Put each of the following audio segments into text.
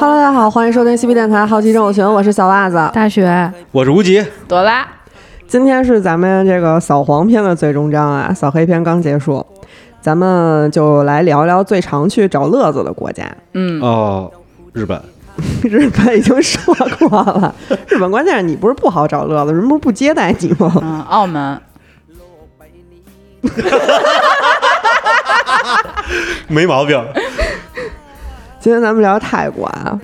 Hello，大家好，欢迎收听西皮电台好奇症友群，我是小袜子。大雪，我是无极，朵拉，今天是咱们这个扫黄篇的最终章啊，扫黑篇刚结束，咱们就来聊聊最常去找乐子的国家。嗯，哦，日本，日本已经说过了，日本关键是你不是不好找乐子，人不是不接待你吗？嗯，澳门，没毛病。今天咱们聊泰国啊。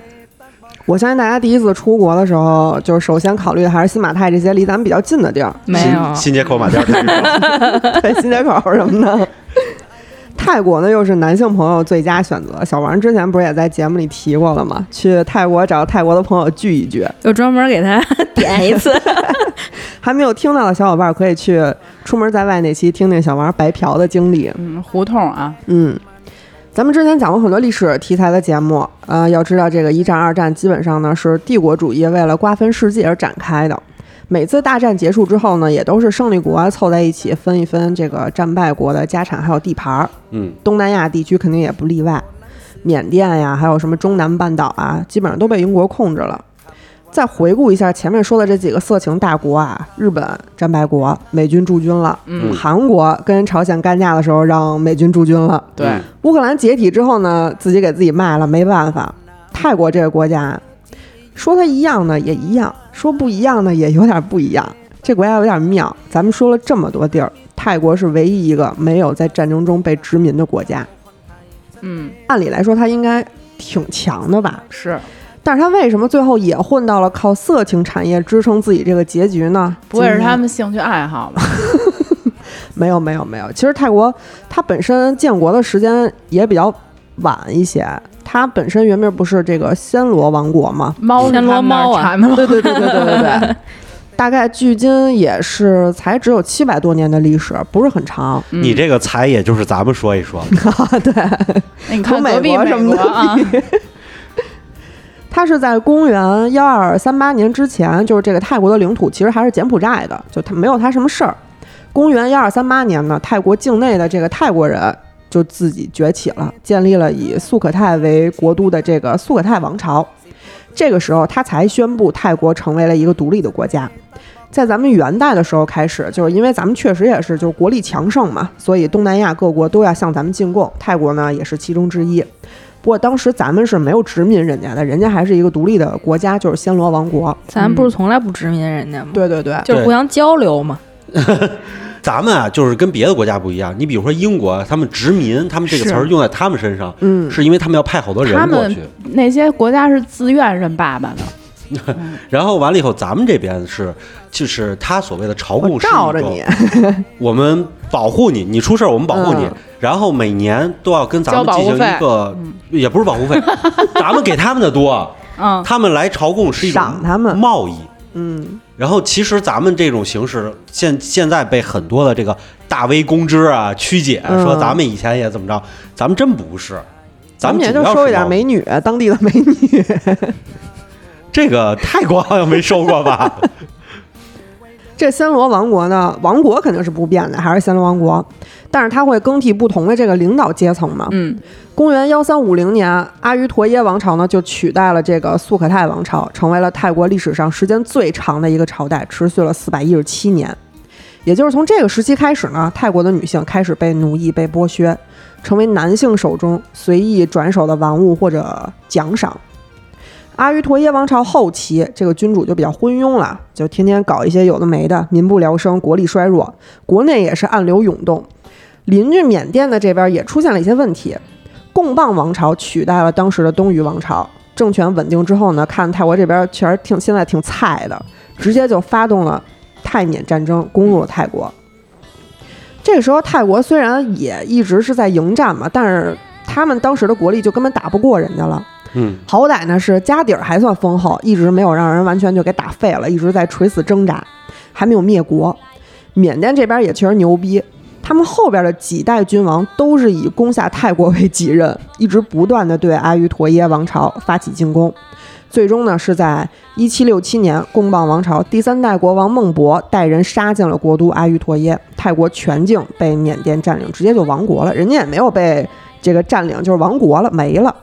我相信大家第一次出国的时候，就是首先考虑的还是新马泰这些离咱们比较近的地儿，没有新，街口马甸儿太远了对，新街口什么的。泰国呢，又是男性朋友最佳选择。小王之前不是也在节目里提过了吗？去泰国找泰国的朋友聚一聚。又专门给他 点一次。还没有听到的小伙伴可以去出门在外那期听听小王白嫖的经历。嗯，胡同啊，嗯，咱们之前讲过很多历史题材的节目，呃，要知道这个一战、二战基本上呢是帝国主义为了瓜分世界而展开的。每次大战结束之后呢，也都是胜利国啊凑在一起分一分这个战败国的家产还有地盘儿。嗯，东南亚地区肯定也不例外，缅甸呀，还有什么中南半岛啊，基本上都被英国控制了。再回顾一下前面说的这几个色情大国啊，日本战败国，美军驻军了；嗯韩国跟朝鲜干架的时候让美军驻军了；对，乌克兰解体之后呢，自己给自己卖了，没办法。泰国这个国家，说它一样呢也一样，说不一样呢也有点不一样。这国家有点妙，咱们说了这么多地儿，泰国是唯一一个没有在战争中被殖民的国家。嗯，按理来说，它应该挺强的吧？是，但是他为什么最后也混到了靠色情产业支撑自己这个结局呢？不会是他们兴趣爱好吧？没有没有没有，其实泰国它本身建国的时间也比较晚一些，它本身原名不是这个暹罗王国吗？猫暹罗猫啊？对对对对对对对，大概距今也是才只有七百多年的历史，不是很长。嗯你这个才也就是咱们说一说，你看和美隔壁美国什么的啊，它是在公元幺二三八年之前，就是这个泰国的领土其实还是柬埔寨的，就它没有它什么事儿。公元幺二三八年呢，泰国境内的这个泰国人就自己崛起了，建立了以素可泰为国都的这个素可泰王朝。这个时候，他才宣布泰国成为了一个独立的国家。在咱们元代的时候开始，就是因为咱们确实也是就是国力强盛嘛，所以东南亚各国都要向咱们进贡，泰国呢也是其中之一。不过当时咱们是没有殖民人家的，人家还是一个独立的国家，就是暹罗王国。咱不是从来不殖民人家吗？对对对，就是互相交流嘛。咱们啊就是跟别的国家不一样。你比如说英国，他们殖民，他们这个词儿用在他们身上，嗯，是因为他们要派好多他们人过去，那些国家是自愿认爸爸的。然后完了以后，咱们这边是就是他所谓的朝我贡是罩着你，我们保护你，你出事儿我们保护你，嗯。然后每年都要跟咱们进行一个，也不是保护费，咱们给他们的多，嗯，他们来朝贡是一种赏他们。贸易。嗯，然后其实咱们这种形式现现在被很多的这个大 V 公知啊曲解，嗯。说咱们以前也怎么着，咱们真不是，咱们也就收一点要是美女，当地的美女。这个泰国好像没收过吧？这暹罗王国呢，王国肯定是不变的，还是暹罗王国，但是它会更替不同的这个领导阶层嘛。嗯，公元幺三五零年，阿瑜陀耶王朝呢就取代了这个素可泰王朝，成为了泰国历史上时间最长的一个朝代，持续了四百一十七年。也就是从这个时期开始呢，泰国的女性开始被奴役、被剥削，成为男性手中随意转手的玩物或者奖赏。阿瑜陀耶王朝后期，这个君主就比较昏庸了，就天天搞一些有的没的，民不聊生，国力衰弱，国内也是暗流涌动。邻居缅甸的这边也出现了一些问题，贡棒王朝取代了当时的东夷王朝，政权稳定之后呢，看泰国这边确实挺现在挺菜的，直接就发动了泰缅战争，攻入了泰国。这个时候，泰国虽然也一直是在迎战嘛，但是他们当时的国力就根本打不过人家了。嗯，好歹呢是家底儿还算丰厚，一直没有让人完全就给打废了，一直在垂死挣扎，还没有灭国。缅甸这边也确实牛逼，他们后边的几代君王都是以攻下泰国为己任，一直不断的对阿瑜陀耶王朝发起进攻。最终呢，是在一七六七年，贡棒王朝第三代国王孟博带人杀进了国都阿瑜陀耶，泰国全境被缅甸占领，直接就亡国了。人家也没有被这个占领，就是亡国了，没了。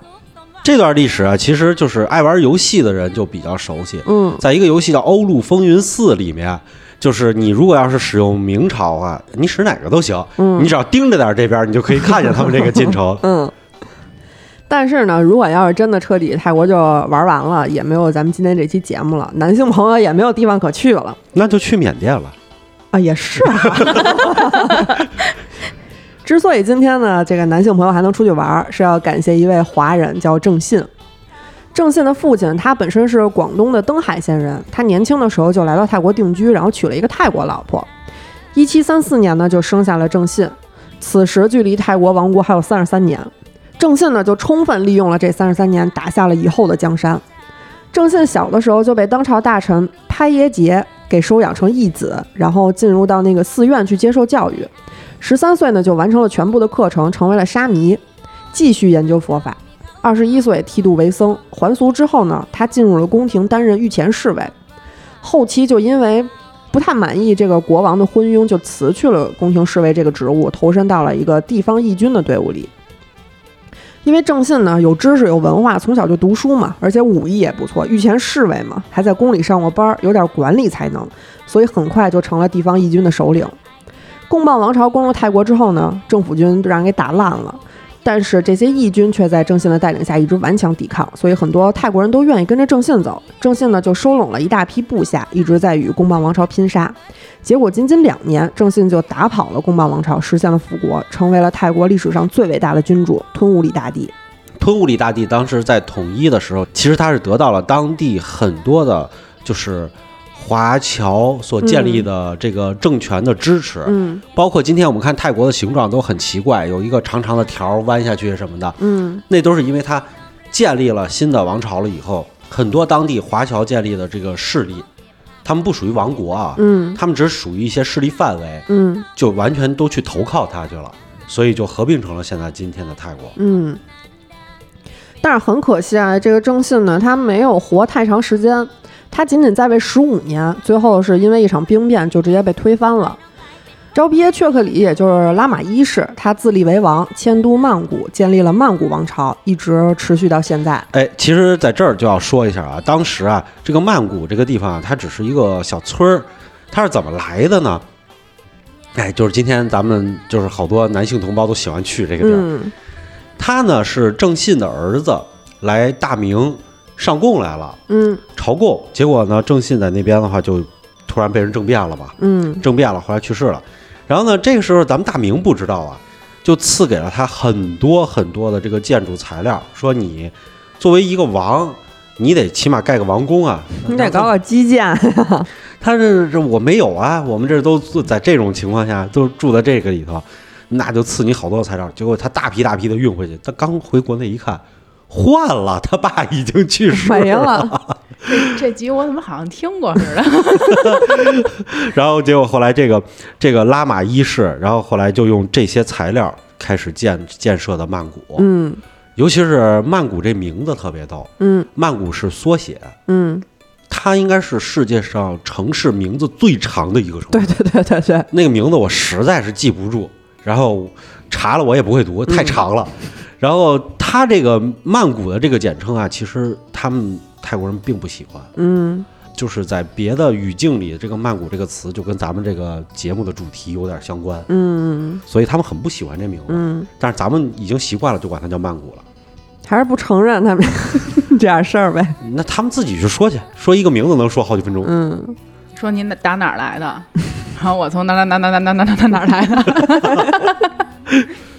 这段历史啊，其实就是爱玩游戏的人就比较熟悉。嗯在一个游戏叫《欧陆风云四》里面，就是你如果要是使用明朝啊，你使哪个都行，嗯你只要盯着点这边，你就可以看见他们这个进程。嗯。但是呢，如果要是真的彻底泰国就玩完了，也没有咱们今天这期节目了，男性朋友也没有地方可去了那就去缅甸了。啊，也是哈。之所以今天呢，这个男性朋友还能出去玩，是要感谢一位华人，叫郑信。郑信的父亲他本身是广东的登海县人，他年轻的时候就来到泰国定居，然后娶了一个泰国老婆。一七三四年呢，就生下了郑信。此时距离泰国亡国还有三十三年，郑信呢就充分利用了这三十三年，打下了以后的江山。郑信小的时候就被当朝大臣拍耶杰给收养成义子，然后进入到那个寺院去接受教育。十三岁呢就完成了全部的课程，成为了沙弥，继续研究佛法。二十一岁剃度为僧，还俗之后呢，他进入了宫廷担任御前侍卫。后期就因为不太满意这个国王的昏庸，就辞去了宫廷侍卫这个职务，投身到了一个地方义军的队伍里。因为郑信呢有知识有文化，从小就读书嘛，而且武艺也不错，御前侍卫嘛，还在宫里上过班儿，有点管理才能，所以很快就成了地方义军的首领。贡棒王朝攻入泰国之后呢，政府军让人给打烂了，但是这些义军却在郑信的带领下一直顽强抵抗，所以很多泰国人都愿意跟着郑信走。郑信呢就收拢了一大批部下，一直在与贡棒王朝拼杀。结果仅仅两年，郑信就打跑了贡棒王朝，实现了复国，成为了泰国历史上最伟大的君主——吞武里大帝。吞武里大帝当时在统一的时候，其实他是得到了当地很多的，就是华侨所建立的这个政权的支持。嗯包括今天我们看泰国的形状都很奇怪，有一个长长的条弯下去什么的，嗯那都是因为它建立了新的王朝了以后，很多当地华侨建立的这个势力，他们不属于王国啊，嗯他们只属于一些势力范围，嗯就完全都去投靠他去了，所以就合并成了现在今天的泰国。嗯。但是很可惜啊，这个郑信呢，他没有活太长时间，他仅仅在位十五年，最后是因为一场兵变就直接被推翻了。昭比耶却克里，也就是拉玛一世，他自立为王，迁都曼谷，建立了曼谷王朝，一直持续到现在。哎，其实在这儿就要说一下啊，当时啊，这个曼谷这个地方啊，它只是一个小村儿，它是怎么来的呢？哎，就是今天咱们就是好多男性同胞都喜欢去这个地儿。嗯他呢是郑信的儿子来大明上贡来了，嗯朝贡，结果呢，郑信在那边的话就突然被人政变了嘛，嗯政变了，后来去世了。然后呢，这个时候咱们大明不知道啊，就赐给了他很多很多的这个建筑材料，说你作为一个王，你得起码盖个王宫啊。你得搞搞基建。他这这我没有啊，我们这都住在这种情况下都住在这个里头，那就赐你好多材料。结果他大批大批的运回去，他刚回国内一看，换了，他爸已经去世没了。这 这集我怎么好像听过似的？然后结果后来这个这个拉玛一世，然后后来就用这些材料开始建建设的曼谷，嗯尤其是曼谷这名字特别逗，嗯曼谷是缩写，嗯，它应该是世界上城市名字最长的一个城市。对对对对对，那个名字我实在是记不住，然后查了我也不会读，太长了。然后它这个曼谷的这个简称啊，其实他们泰国人并不喜欢，嗯就是在别的语境里，这个曼谷这个词就跟咱们这个节目的主题有点相关，嗯所以他们很不喜欢这名字。嗯，但是咱们已经习惯了，就管它叫曼谷了。还是不承认他们 这点事儿呗。那他们自己去说去，说一个名字能说好几分钟。嗯说您打哪儿来的？然后我从哪哪哪哪哪哪哪哪哪儿来的？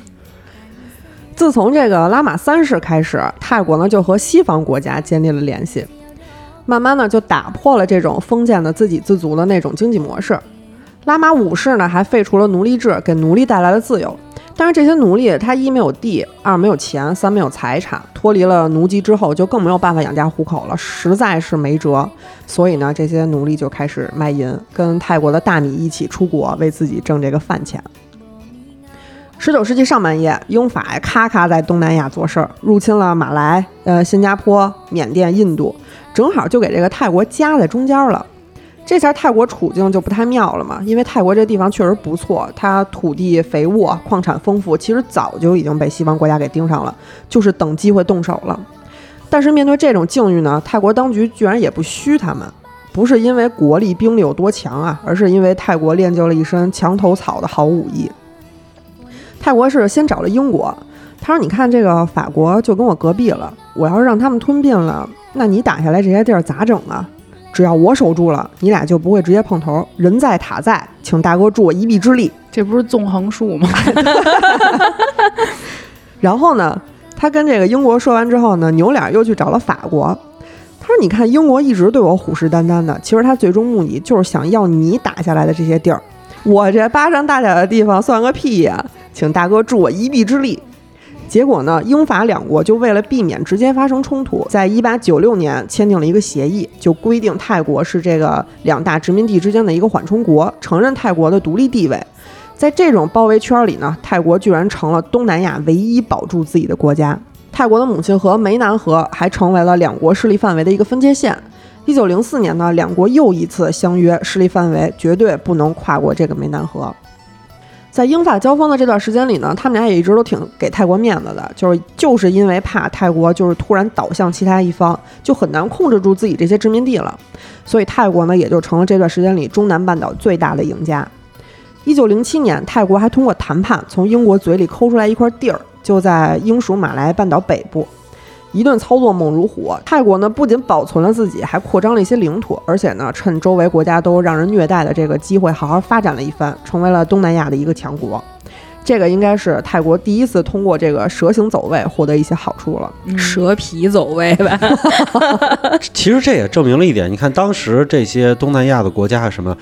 自从这个拉玛三世开始，泰国呢就和西方国家建立了联系，慢慢的就打破了这种封建的自给自足的那种经济模式。拉玛五世呢还废除了奴隶制，给奴隶带来了自由。但是这些奴隶他一没有地，二没有钱，三没有财产，脱离了奴籍之后就更没有办法养家糊口了，实在是没辙。所以呢，这些奴隶就开始卖淫，跟泰国的大米一起出国，为自己挣这个饭钱。十九世纪上半叶，英法咔咔在东南亚做事儿，入侵了马来、呃新加坡、缅甸、印度，正好就给这个泰国夹在中间了。这下泰国处境就不太妙了嘛，因为泰国这地方确实不错，它土地肥沃，矿产丰富，其实早就已经被西方国家给盯上了，就是等机会动手了。但是面对这种境遇呢，泰国当局居然也不虚他们，不是因为国力兵力有多强啊，而是因为泰国练就了一身墙头草的好武艺。泰国是先找了英国，他说：“你看这个法国就跟我隔壁了，我要是让他们吞并了，那你打下来这些地儿咋整啊？只要我守住了，你俩就不会直接碰头。人在塔在，请大哥助我一臂之力。”这不是纵横术吗？然后呢，他跟这个英国说完之后呢，扭脸又去找了法国。他说：“你看，英国一直对我虎视眈眈的，其实他最终目的就是想要你打下来的这些地儿。我这巴掌大甲的地方算个屁呀！请大哥助我一臂之力。”结果呢，英法两国就为了避免直接发生冲突，在一八九六年签订了一个协议，就规定泰国是这个两大殖民地之间的一个缓冲国，承认泰国的独立地位。在这种包围圈里呢，泰国居然成了东南亚唯一保住自己的国家。泰国的母亲河湄南河还成为了两国势力范围的一个分界线。一九零四年呢，两国又一次相约，势力范围绝对不能跨过这个湄南河。在英法交锋的这段时间里呢，他们俩也一直都挺给泰国面子的，就是就是因为怕泰国就是突然倒向其他一方，就很难控制住自己这些殖民地了，所以泰国呢也就成了这段时间里中南半岛最大的赢家。一九零七年，泰国还通过谈判从英国嘴里抠出来一块地儿，就在英属马来半岛北部。一顿操作猛如虎，泰国呢不仅保存了自己，还扩张了一些领土，而且呢趁周围国家都让人虐待的这个机会，好好发展了一番，成为了东南亚的一个强国。这个应该是泰国第一次通过这个蛇形走位获得一些好处了。蛇皮走位吧，其实这也证明了一点，你看当时这些东南亚的国家什么，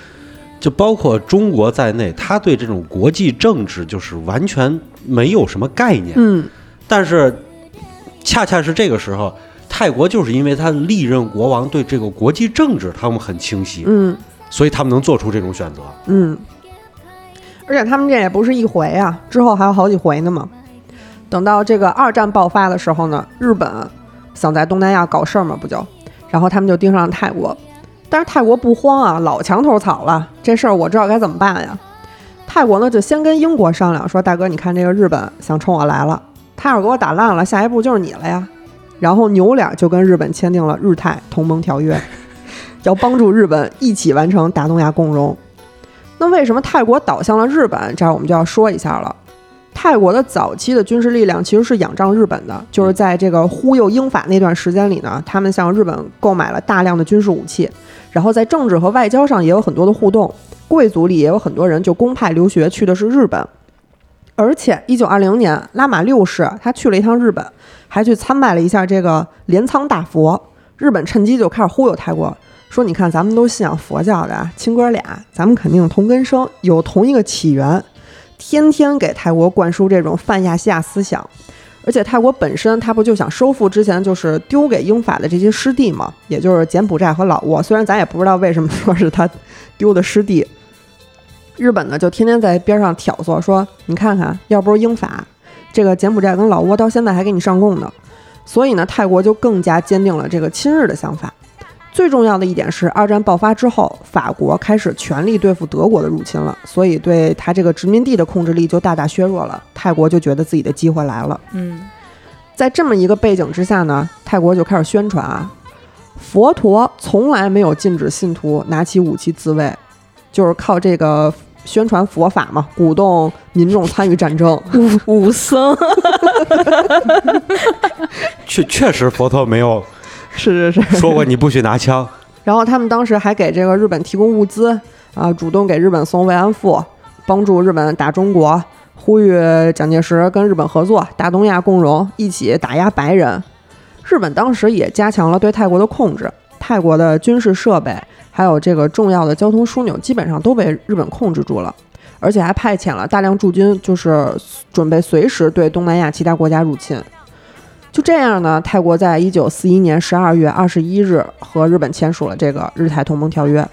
就包括中国在内，他对这种国际政治就是完全没有什么概念。嗯，但是恰恰是这个时候，泰国就是因为他历任国王对这个国际政治他们很清晰，嗯所以他们能做出这种选择。嗯，而且他们这也不是一回啊，之后还有好几回呢嘛。等到这个二战爆发的时候呢，日本想在东南亚搞事儿嘛，不就？然后他们就盯上了泰国，但是泰国不慌啊，老墙头草了，这事儿我知道该怎么办呀。泰国呢就先跟英国商量说，大哥，你看这个日本想冲我来了，他要是给我打烂了，下一步就是你了呀。然后扭脸就跟日本签订了日泰同盟条约，要帮助日本一起完成大东亚共荣。那为什么泰国倒向了日本？这儿我们就要说一下了。泰国的早期的军事力量其实是仰仗日本的，就是在这个忽悠英法那段时间里呢，他们向日本购买了大量的军事武器，然后在政治和外交上也有很多的互动，贵族里也有很多人就公派留学去的是日本。而且，一九二零年，拉玛六世他去了一趟日本，还去参拜了一下这个镰仓大佛。日本趁机就开始忽悠泰国，说：“你看，咱们都信仰佛教的啊，亲哥俩，咱们肯定同根生，有同一个起源。”天天给泰国灌输这种泛亚细亚思想，而且泰国本身他不就想收复之前就是丢给英法的这些失地嘛，也就是柬埔寨和老挝。虽然咱也不知道为什么说是他丢的失地，日本呢就天天在边上挑唆说：“你看看，要不是英法，这个柬埔寨跟老挝到现在还给你上供呢。”所以呢，泰国就更加坚定了这个亲日的想法。最重要的一点是，二战爆发之后，法国开始全力对付德国的入侵了，所以对他这个殖民地的控制力就大大削弱了。泰国就觉得自己的机会来了。嗯，在这么一个背景之下呢，泰国就开始宣传啊，佛陀从来没有禁止信徒拿起武器自卫，就是靠这个宣传佛法嘛，鼓动民众参与战争。武武僧，确确实，佛陀没有是是是。说过你不许拿枪。然后他们当时还给这个日本提供物资啊，主动给日本送慰安妇，帮助日本打中国，呼吁蒋介石跟日本合作，大东亚共荣，一起打压白人。日本当时也加强了对泰国的控制，泰国的军事设备还有这个重要的交通枢纽，基本上都被日本控制住了，而且还派遣了大量驻军，就是准备随时对东南亚其他国家入侵。就这样呢，泰国在一九四一年十二月二十一日和日本签署了这个日泰同盟条约。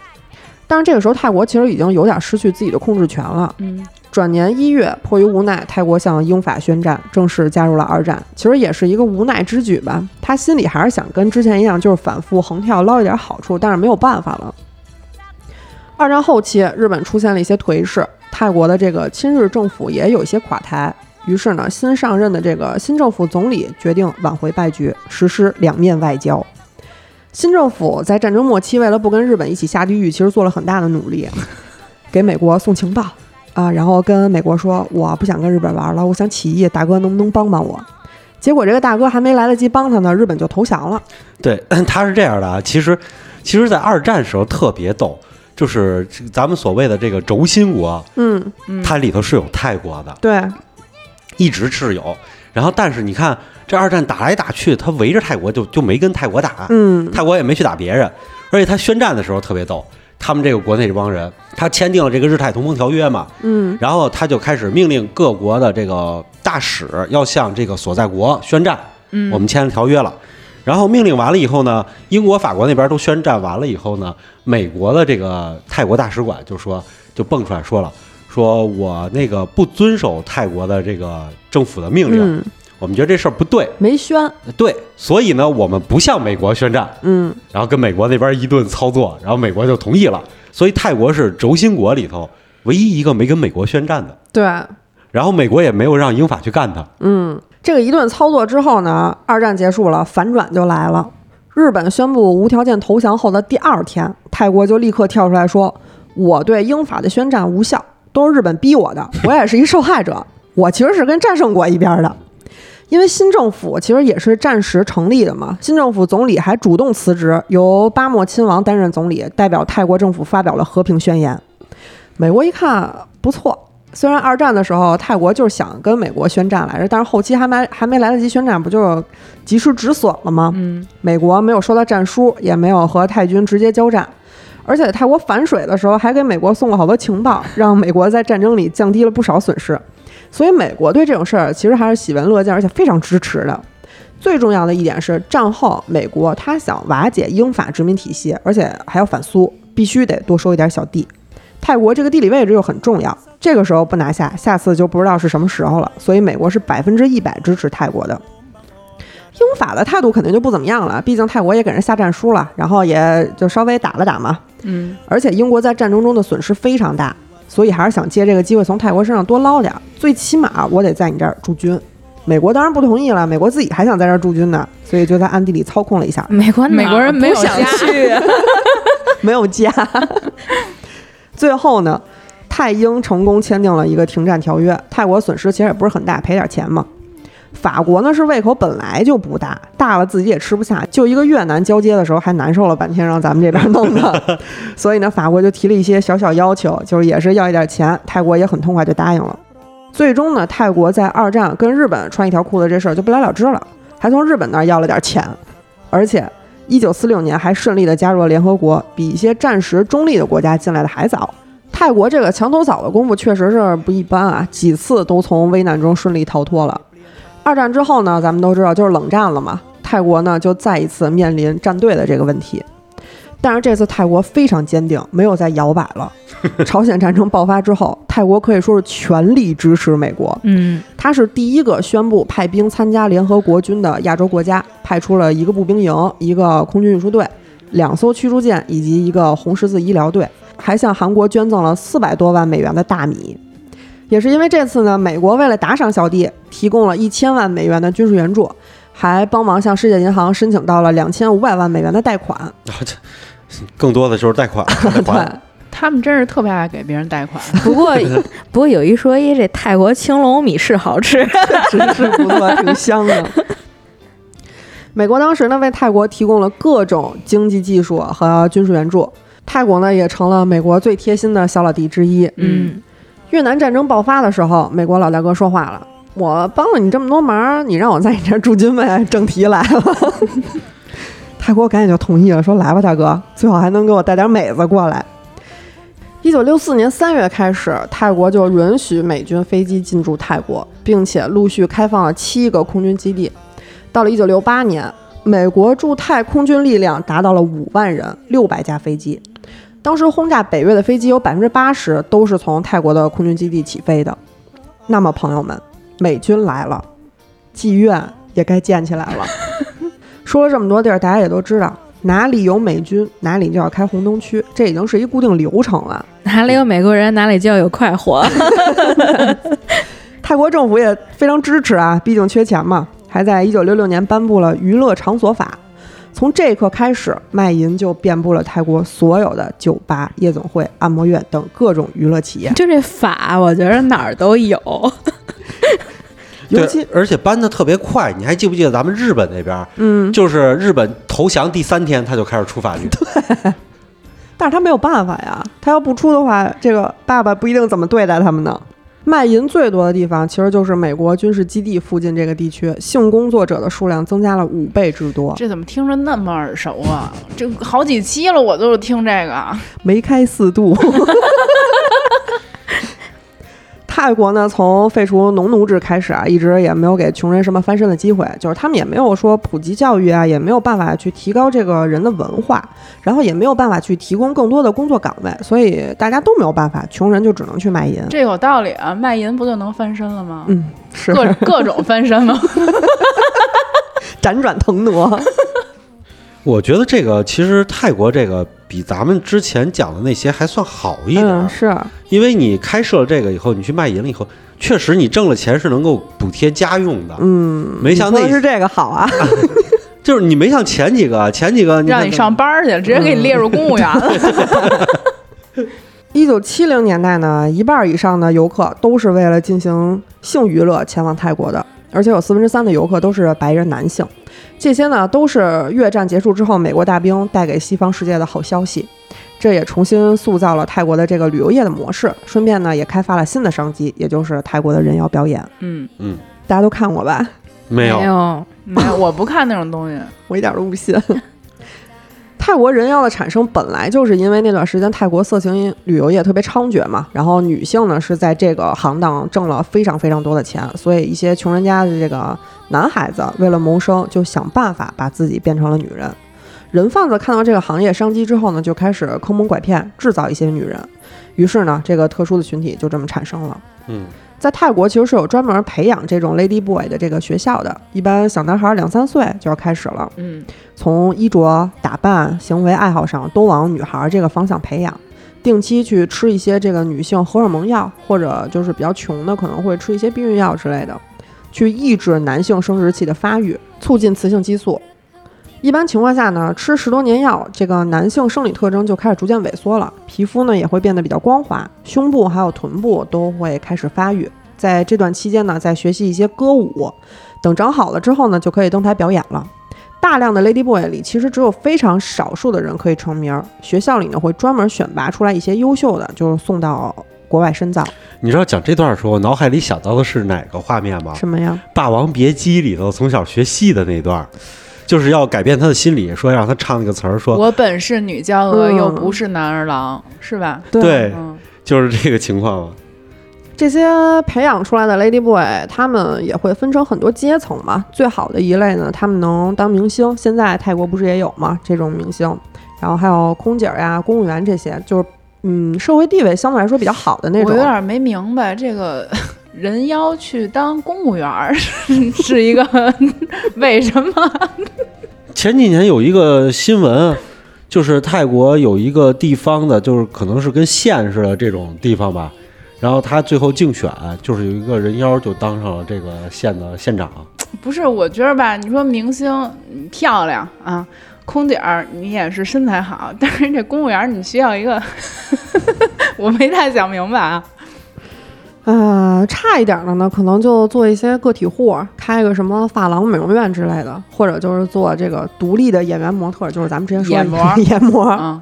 但是这个时候，泰国其实已经有点失去自己的控制权了。嗯，转年一月，迫于无奈，泰国向英法宣战，正式加入了二战。其实也是一个无奈之举吧。他心里还是想跟之前一样，就是反复横跳捞一点好处，但是没有办法了。二战后期，日本出现了一些颓势，泰国的这个亲日政府也有一些垮台。于是呢，新上任的这个新政府总理决定挽回败局，实施两面外交。新政府在战争末期，为了不跟日本一起下地狱，其实做了很大的努力，给美国送情报啊，然后跟美国说我不想跟日本玩了，我想起义，大哥能不能帮帮我？结果这个大哥还没来得及帮他呢，日本就投降了。对，他是这样的啊。其实，其实，在二战时候特别逗，就是咱们所谓的这个轴心国，嗯，嗯它里头是有泰国的，对，一直是有。然后，但是你看这二战打来打去，他围着泰国就就没跟泰国打，嗯，泰国也没去打别人。而且他宣战的时候特别逗，他们这个国内这帮人，他签订了这个日泰同盟条约嘛，嗯，然后他就开始命令各国的这个大使要向这个所在国宣战，嗯我们签了条约了。然后命令完了以后呢，英国、法国那边都宣战完了以后呢，美国的这个泰国大使馆就说就蹦出来说了，说我那个不遵守泰国的这个政府的命令，嗯，我们觉得这事儿不对，没宣，对，所以呢，我们不向美国宣战，嗯，然后跟美国那边一顿操作，然后美国就同意了。所以泰国是轴心国里头唯一一个没跟美国宣战的，对，然后美国也没有让英法去干他。嗯，这个一顿操作之后呢，二战结束了，反转就来了。日本宣布无条件投降后的第二天，泰国就立刻跳出来说：“我对英法的宣战无效，都是日本逼我的，我也是一受害者，我其实是跟战胜国一边的。”因为新政府其实也是战时成立的嘛，新政府总理还主动辞职，由巴莫亲王担任总理，代表泰国政府发表了和平宣言。美国一看不错，虽然二战的时候泰国就是想跟美国宣战来着，但是后期还没还没来得及宣战，不就及时止损了吗？嗯，美国没有收到战书，也没有和泰军直接交战，而且泰国反水的时候还给美国送了好多情报，让美国在战争里降低了不少损失。所以美国对这种事儿其实还是喜闻乐见，而且非常支持的。最重要的一点是，战后美国他想瓦解英法殖民体系，而且还要反苏，必须得多收一点小弟。泰国这个地理位置又很重要，这个时候不拿下，下次就不知道是什么时候了。所以美国是百分之一百支持泰国的。英法的态度肯定就不怎么样了，毕竟泰国也给人下战书了，然后也就稍微打了打嘛。嗯，而且英国在战争中的损失非常大，所以还是想借这个机会从泰国身上多捞点儿，最起码我得在你这儿驻军。美国当然不同意了，美国自己还想在这儿驻军呢，所以就在暗地里操控了一下，美国美国人没有想家 没有家。最后呢，泰英成功签订了一个停战条约，泰国损失其实也不是很大，赔点钱嘛。法国呢是胃口本来就不大，大了自己也吃不下，就一个越南交接的时候还难受了半天，让咱们这边弄的。所以呢，法国就提了一些小小要求，就是也是要一点钱，泰国也很痛快就答应了。最终呢，泰国在二战跟日本穿一条裤子这事儿就不了了之了，还从日本那儿要了点钱，而且一九四六年还顺利的加入了联合国，比一些战时中立的国家进来的还早。泰国这个墙头草的功夫确实是不一般啊，几次都从危难中顺利逃脱了。二战之后呢，咱们都知道就是冷战了嘛，泰国呢就再一次面临站队的这个问题。但是这次泰国非常坚定，没有再摇摆了。朝鲜战争爆发之后，泰国可以说是全力支持美国，嗯，它是第一个宣布派兵参加联合国军的亚洲国家，派出了一个步兵营、一个空军运输队、两艘驱逐舰以及一个红十字医疗队，还向韩国捐赠了四百多万美元的大米。也是因为这次呢，美国为了打赏小弟，提供了一千万美元的军事援助，还帮忙向世界银行申请到了两千五百万美元的贷款。然 后这更多的就是贷款，贷款对，他们真是特别爱给别人贷款。不过 不过有一说一，这泰国青龙米是好吃，真是不错，挺香的。美国当时呢为泰国提供了各种经济技术和军事援助，泰国呢也成了美国最贴心的小老弟之一。嗯，越南战争爆发的时候，美国老大哥说话了：“我帮了你这么多忙，你让我在你这儿驻军呗。”正题来了，泰国赶紧就同意了，说：“来吧，大哥，最好还能给我带点美子过来。”一九六四年三月开始，泰国就允许美军飞机进驻泰国，并且陆续开放了七个空军基地。到了一九六八年，美国驻泰空军力量达到了五万人，六百架飞机。当时轰炸北越的飞机有百分之八十都是从泰国的空军基地起飞的。那么，朋友们，美军来了，妓院也该建起来了。说了这么多地儿，大家也都知道，哪里有美军，哪里就要开红灯区，这已经是一固定流程了。哪里有美国人，哪里就要有快活。泰国政府也非常支持啊，毕竟缺钱嘛，还在一九六六年颁布了娱乐场所法。从这一刻开始，卖淫就遍布了泰国所有的酒吧、夜总会、按摩院等各种娱乐企业。就这法，我觉得哪儿都有。尤其，而且搬的特别快。你还记不记得咱们日本那边儿，嗯，就是日本投降第三天他就开始出法律，对但是他没有办法呀，他要不出的话，这个爸爸不一定怎么对待他们呢。卖淫最多的地方其实就是美国军事基地附近这个地区，性工作者的数量增加了五倍之多。这怎么听着那么耳熟啊？这好几期了，我都是听这个。梅开四度。泰国呢，从废除农奴制开始啊，一直也没有给穷人什么翻身的机会，就是他们也没有说普及教育啊，也没有办法去提高这个人的文化，然后也没有办法去提供更多的工作岗位，所以大家都没有办法，穷人就只能去卖淫。这有道理啊，卖淫不就能翻身了吗？嗯，是各各种翻身吗？辗转腾挪。我觉得这个其实泰国这个比咱们之前讲的那些还算好一点是因为你开设了这个以后，你去卖淫了以后，确实你挣了钱是能够补贴家用的，嗯，没像那是这个好啊。就是你没像前几个，前几个看让你上班儿去，直接给你列入公务员了。一九七零年代呢，一半以上的游客都是为了进行性娱乐前往泰国的，而且有四分之三的游客都是白人男性。这些呢，都是越战结束之后美国大兵带给西方世界的好消息。这也重新塑造了泰国的这个旅游业的模式，顺便呢也开发了新的商机，也就是泰国的人妖表演。嗯，嗯，大家都看过吧？没有，有，没有，我不看那种东西。我一点都不信。泰国人妖的产生本来就是因为那段时间泰国色情旅游业特别猖獗嘛，然后女性呢是在这个行当挣了非常非常多的钱，所以一些穷人家的这个男孩子为了谋生，就想办法把自己变成了女人。人贩子看到这个行业商机之后呢，就开始坑蒙拐骗，制造一些女人。于是呢，这个特殊的群体就这么产生了。嗯，在泰国其实是有专门培养这种 lady boy 的这个学校的，一般小男孩两三岁就要开始了。嗯，从衣着打扮、行为爱好上都往女孩这个方向培养，定期去吃一些这个女性荷尔蒙药，或者就是比较穷的可能会吃一些避孕药之类的，去抑制男性生殖器的发育，促进雌性激素。一般情况下呢，吃十多年药，这个男性生理特征就开始逐渐萎缩了，皮肤呢也会变得比较光滑，胸部还有臀部都会开始发育。在这段期间呢，再学习一些歌舞，等长好了之后呢，就可以登台表演了。大量的 Lady Boy 里，其实只有非常少数的人可以成名儿。学校里呢会专门选拔出来一些优秀的，就是送到国外深造。你知道讲这段的时候，我脑海里想到的是哪个画面吗？什么呀？《霸王别姬》里头从小学戏的那段，就是要改变他的心理，说让他唱那个词儿，说我本是女娇娥，嗯又不是男儿郎，是吧？对，嗯，就是这个情况嘛。这些培养出来的 Lady Boy，他们也会分成很多阶层嘛。最好的一类呢，他们能当明星。现在泰国不是也有吗？这种明星，然后还有空姐儿呀、公务员这些，就是嗯，社会地位相对来说比较好的那种我有。点没明白这个人妖去当公务员儿是 是一个 为什么？前几年有一个新闻，就是泰国有一个地方的，就是可能是跟县似的这种地方吧，然后他最后竞选，就是有一个人妖就当上了这个县的县长。不是，我觉得吧，你说明星嗯漂亮啊，空姐儿你也是身材好，但是这公务员儿你需要一个，我没太想明白啊。呃，差一点的呢，可能就做一些个体户，开个什么发廊、美容院之类的，或者就是做这个独立的演员模特，就是咱们之前说的眼模眼 模。嗯，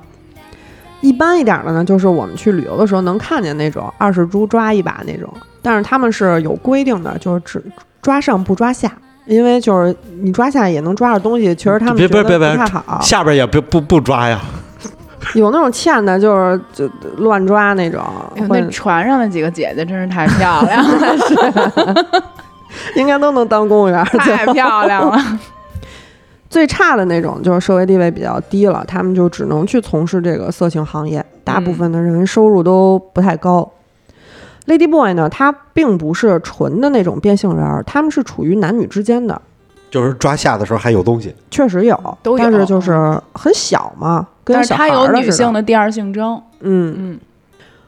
一般一点的呢，就是我们去旅游的时候能看见那种二十株抓一把那种，但是他们是有规定的，就是只抓上不抓下，因为就是你抓下也能抓着东西，其实他们别觉得别别别不太好。下边也不不不抓呀，有那种欠的，就是就乱抓那种，那船上的几个姐姐真是太漂亮了，应该都能当公务员。太漂亮了。最差的那种就是社会地位比较低了，他们就只能去从事这个色情行业，大部分的人收入都不太高。Lady Boy 呢，他并不是纯的那种变性人儿，他们是处于男女之间的，就是抓下的时候还有东西。确实有，都有但是就是很小嘛，跟但是小孩她有女。性的第二性征，嗯，嗯，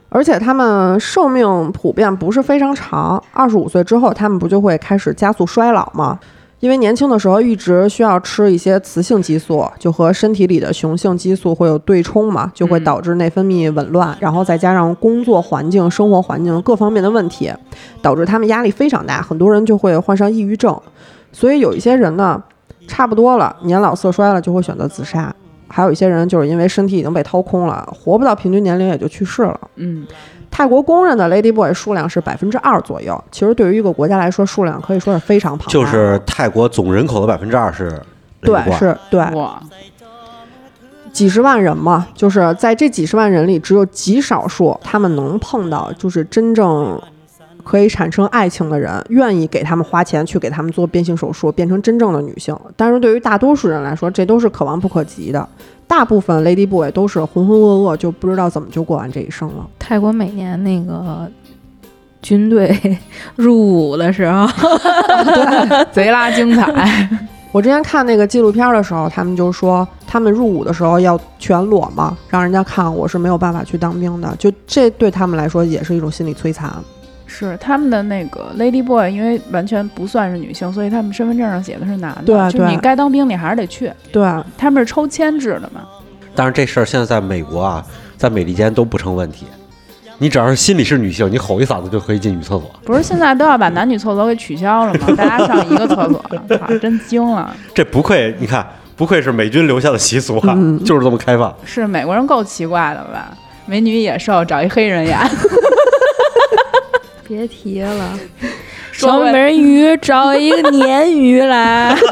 而且他们寿命普遍不是非常长，二十五岁之后，他们不就会开始加速衰老吗？因为年轻的时候一直需要吃一些雌性激素，就和身体里的雄性激素会有对冲嘛，就会导致内分泌紊乱，然后再加上工作环境、生活环境各方面的问题，导致他们压力非常大，很多人就会患上抑郁症。所以有一些人呢，差不多了，年老色衰了，就会选择自杀。还有一些人就是因为身体已经被掏空了，活不到平均年龄也就去世了。嗯，泰国公认的 Lady Boy 数量是百分之二左右，其实对于一个国家来说，数量可以说是非常庞大。就是泰国总人口的百分之二是对是对哇，几十万人嘛，就是在这几十万人里，只有极少数他们能碰到，就是真正可以产生爱情的人，愿意给他们花钱去给他们做变性手术，变成真正的女性。但是对于大多数人来说，这都是可望不可及的。大部分 Lady Boy 都是浑浑噩噩，就不知道怎么就过完这一生了。泰国每年那个军队 入伍的时候，贼拉精彩。我之前看那个纪录片的时候，他们就说他们入伍的时候要全裸嘛，让人家看我是没有办法去当兵的，就这对他们来说也是一种心理摧残。是他们的那个 Lady Boy，因为完全不算是女性，所以他们身份证上写的是男的。对对就你该当兵，你还是得去。对，他们是抽签制的嘛。但是这事儿现在在美国啊，在美利坚都不成问题。你只要是心里是女性，你吼一嗓子就可以进女厕所。不是现在都要把男女厕所给取消了吗？大家上一个厕所，哇，真惊了！这不愧，你看，不愧是美军留下的习俗啊，嗯就是这么开放。是美国人够奇怪的吧？美女野兽找一黑人演，别提了，小美人鱼找一个鲶鱼来，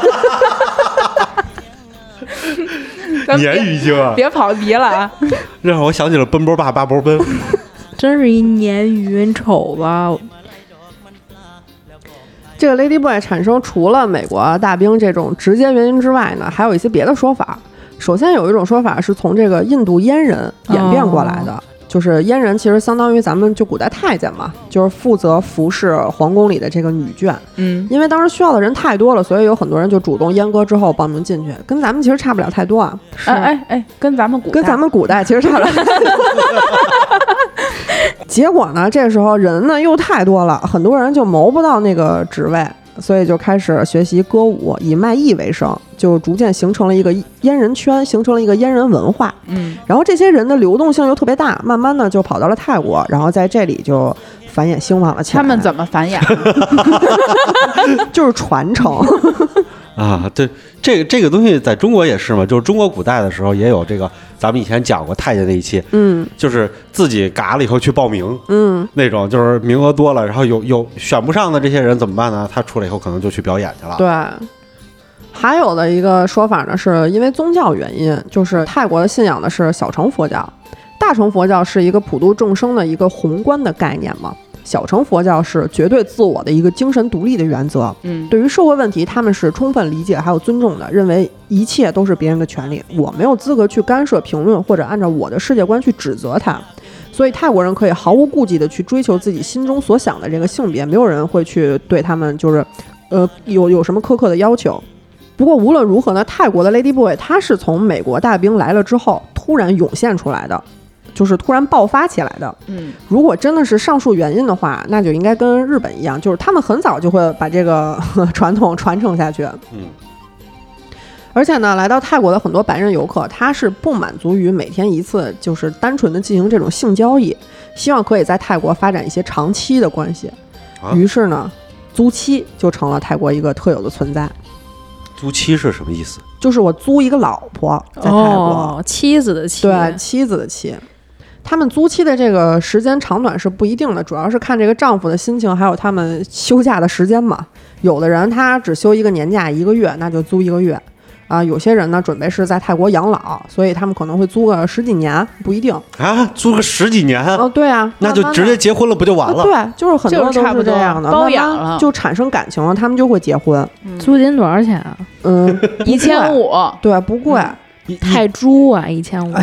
鲶鱼精啊，别跑题了啊！让我想起了奔波霸八波奔。真是一鲶鱼，你瞅吧，这个 Lady Boy 产生除了美国大兵这种直接原因之外呢，还有一些别的说法。首先有一种说法是从这个印度阉人演变过来的，就是阉人其实相当于咱们就古代太监嘛，就是负责服侍皇宫里的这个女眷。嗯，因为当时需要的人太多了，所以有很多人就主动阉割之后报名进去，跟咱们其实差不了太多啊。哎哎哎，跟咱们古代跟咱们古代其实差不了。结果呢，这时候人呢又太多了，很多人就谋不到那个职位，所以就开始学习歌舞，以卖艺为生，就逐渐形成了一个阉人圈，形成了一个阉人文化。嗯，然后这些人的流动性又特别大，慢慢的就跑到了泰国，然后在这里就繁衍兴旺了起来。他们怎么繁衍？就是传承？啊，对，这个这个东西在中国也是嘛，就是中国古代的时候也有这个，咱们以前讲过太监那一期，嗯就是自己嘎了以后去报名嗯，那种，就是名额多了，然后有有选不上的这些人怎么办呢？他出来以后可能就去表演去了。对。还有的一个说法呢，是因为宗教原因，就是泰国的信仰的是小乘佛教，大乘佛教是一个普度众生的一个宏观的概念嘛，小乘佛教是绝对自我的一个精神独立的原则。嗯，对于社会问题，他们是充分理解还有尊重的，认为一切都是别人的权利，我没有资格去干涉、评论或者按照我的世界观去指责他。所以泰国人可以毫无顾忌的去追求自己心中所想的这个性别，没有人会去对他们就是，呃，有有什么苛刻的要求。不过无论如何呢，泰国的 Lady Boy 他是从美国大兵来了之后突然涌现出来的，就是突然爆发起来的。嗯，如果真的是上述原因的话，那就应该跟日本一样，就是他们很早就会把这个 传统传承下去。嗯，而且呢，来到泰国的很多白人游客，他是不满足于每天一次，就是单纯的进行这种性交易，希望可以在泰国发展一些长期的关系。啊于是呢，租妻就成了泰国一个特有的存在，租妻是什么意思？就是我租一个老婆在泰国。哦，妻子的妻，对，妻子的妻。他们租期的这个时间长短是不一定的，主要是看这个丈夫的心情，还有他们休假的时间嘛。有的人他只休一个年假一个月，那就租一个月。啊，有些人呢准备是在泰国养老，所以他们可能会租个十几年，不一定。啊，租个十几年，哦，对啊，那就直接结婚了不就完了？啊对，就是很多都就是差不多这样的，包养了就产生感情了，他们就会结婚。租金多少钱啊？嗯，一千五，对，不贵，泰铢啊，一千五，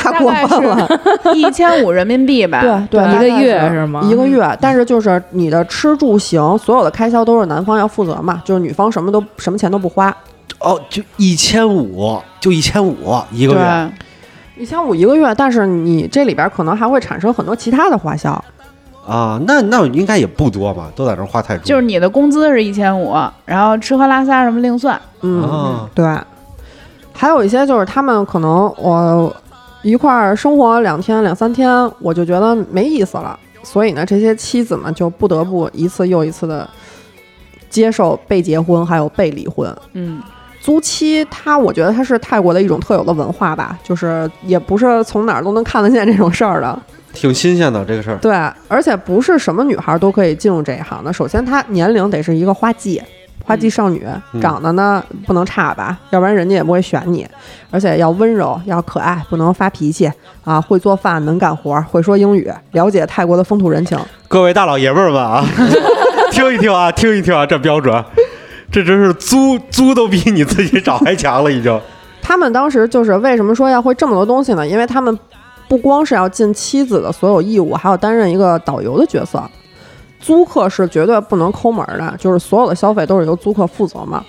太过分了。一千五人民币吧？对对，一个月是吗一个月，但是就是你的吃住行所有的开销都是男方要负责嘛，就是女方什么都什么钱都不花。哦，就一千五，就一千五一个月。一千五一个月，但是你这里边可能还会产生很多其他的花销。啊，那那应该也不多吧，都在这儿花太多。就是你的工资是一千五，然后吃喝拉撒什么另算。嗯，啊对。还有一些就是他们可能我一块儿生活两天两三天，我就觉得没意思了，所以呢，这些妻子们就不得不一次又一次的接受被结婚，还有被离婚。嗯，租妻，它我觉得它是泰国的一种特有的文化吧，就是也不是从哪儿都能看得见这种事儿的。挺新鲜的这个事儿。对，而且不是什么女孩都可以进入这一行的。首先，她年龄得是一个花季，花季少女，嗯长得呢不能差吧，要不然人家也不会选你。而且要温柔，要可爱，不能发脾气啊，会做饭，能干活，会说英语，了解泰国的风土人情。各位大老爷们儿们啊，听一听啊，听一听啊，这标准，这真是租租都比你自己找还强了，已经。他们当时就是为什么说要会这么多东西呢？因为他们不光是要尽妻子的所有义务，还要担任一个导游的角色。租客是绝对不能抠门儿的，就是所有的消费都是由租客负责嘛。